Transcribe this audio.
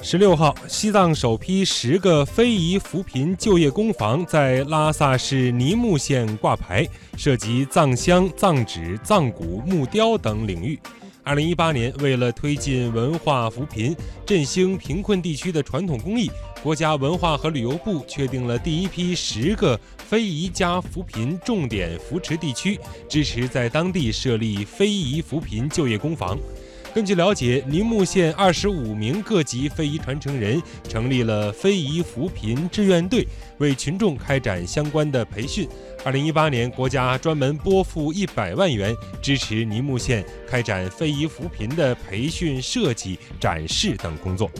十六号，西藏首批十个非遗扶贫就业工坊在拉萨市尼木县挂牌，涉及藏香、藏纸、藏骨、木雕等领域。二零一八年，为了推进文化扶贫，振兴贫困地区的传统工艺，国家文化和旅游部确定了第一批十个非遗加扶贫重点扶持地区，支持在当地设立非遗扶贫就业工坊。根据了解，宁木县二十五名各级非遗传承人成立了非遗扶贫志愿队，为群众开展相关的培训。二零一八年，国家专门拨付一百万元，支持宁木县开展非遗扶贫的培训、设计、展示等工作。